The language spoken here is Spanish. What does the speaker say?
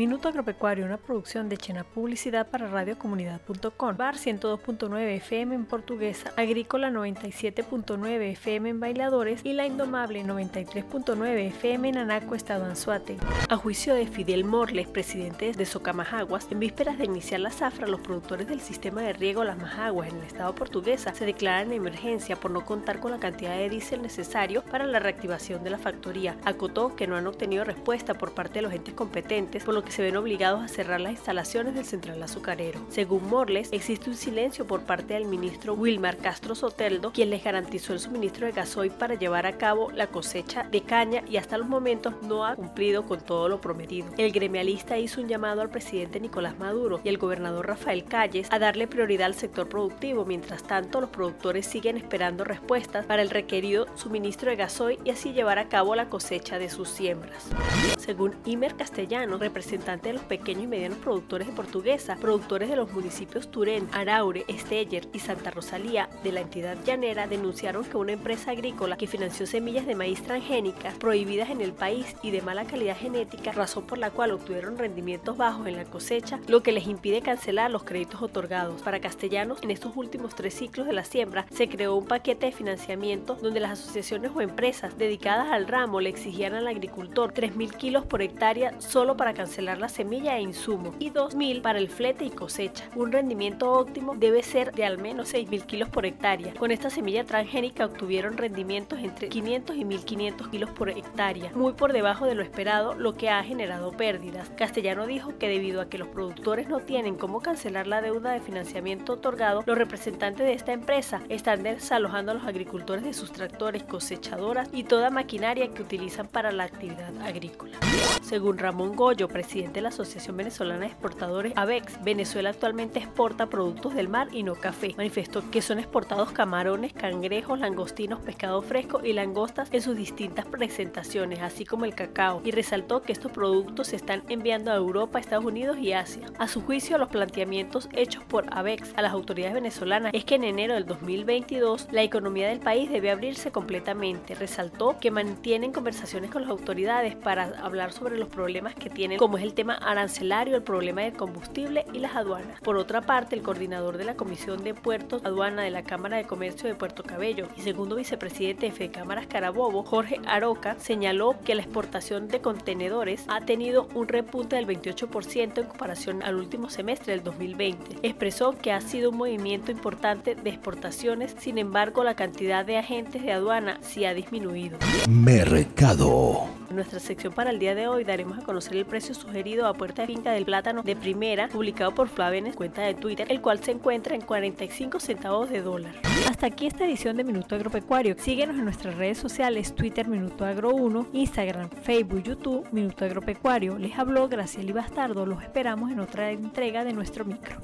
Minuto Agropecuario, una producción de Chena Publicidad para radiocomunidad.com. Bar 102.9 FM en portuguesa, Agrícola 97.9 FM en Bailadores y La Indomable 93.9 FM en Anaco, Estado Anzuate. A juicio de Fidel Morles, presidente de Socamajaguas, en vísperas de iniciar la zafra, los productores del sistema de riego Las Majaguas en el estado portuguesa se declaran en emergencia por no contar con la cantidad de diésel necesario para la reactivación de la factoría. Acotó que no han obtenido respuesta por parte de los entes competentes, por lo que se ven obligados a cerrar las instalaciones del central azucarero. Según Morles, existe un silencio por parte del ministro Wilmar Castro Soteldo, quien les garantizó el suministro de gasoil para llevar a cabo la cosecha de caña y hasta los momentos no ha cumplido con todo lo prometido. El gremialista hizo un llamado al presidente Nicolás Maduro y al gobernador Rafael Calles a darle prioridad al sector productivo. Mientras tanto, los productores siguen esperando respuestas para el requerido suministro de gasoil y así llevar a cabo la cosecha de sus siembras. Según Imer Castellano, representante de los pequeños y medianos productores de Portuguesa, productores de los municipios Turén, Araure, Esteller y Santa Rosalía de la entidad llanera denunciaron que una empresa agrícola que financió semillas de maíz transgénicas prohibidas en el país y de mala calidad genética, razón por la cual obtuvieron rendimientos bajos en la cosecha, lo que les impide cancelar los créditos otorgados. Para castellanos, en estos últimos tres ciclos de la siembra se creó un paquete de financiamiento donde las asociaciones o empresas dedicadas al ramo le exigían al agricultor 3.000 kilos por hectárea solo para cancelar la semilla e insumo y 2.000 para el flete y cosecha. Un rendimiento óptimo debe ser de al menos 6.000 kilos por hectárea. Con esta semilla transgénica obtuvieron rendimientos entre 500 y 1.500 kilos por hectárea, muy por debajo de lo esperado, lo que ha generado pérdidas. Castellano dijo que debido a que los productores no tienen cómo cancelar la deuda de financiamiento otorgado, los representantes de esta empresa están desalojando a los agricultores de sus tractores, cosechadoras y toda maquinaria que utilizan para la actividad agrícola. Según Ramón Goyo, presidente de la Asociación Venezolana de Exportadores ABEX, Venezuela actualmente exporta productos del mar y no café. Manifestó que son exportados camarones, cangrejos, langostinos, pescado fresco y langostas en sus distintas presentaciones, así como el cacao, y resaltó que estos productos se están enviando a Europa, Estados Unidos y Asia. A su juicio, los planteamientos hechos por ABEX a las autoridades venezolanas es que en enero del 2022 la economía del país debe abrirse completamente. Resaltó que mantienen conversaciones con las autoridades para hablar los problemas que tienen, como es el tema arancelario, el problema del combustible y las aduanas. Por otra parte, el coordinador de la Comisión de Puertos Aduana de la Cámara de Comercio de Puerto Cabello y segundo vicepresidente de Cámaras Carabobo, Jorge Aroca, señaló que la exportación de contenedores ha tenido un repunte del 28% en comparación al último semestre del 2020. Expresó que ha sido un movimiento importante de exportaciones, sin embargo la cantidad de agentes de aduana sí ha disminuido. Mercado. En nuestra sección para el día de hoy daremos a conocer el precio sugerido a puerta de finca del plátano de primera, publicado por Flavenes, cuenta de Twitter, el cual se encuentra en 45 centavos de dólar. Hasta aquí esta edición de Minuto Agropecuario. Síguenos en nuestras redes sociales, Twitter Minuto Agro 1, Instagram, Facebook, YouTube, Minuto Agropecuario. Les habló Graciela Bastardo. Los esperamos en otra entrega de nuestro micro.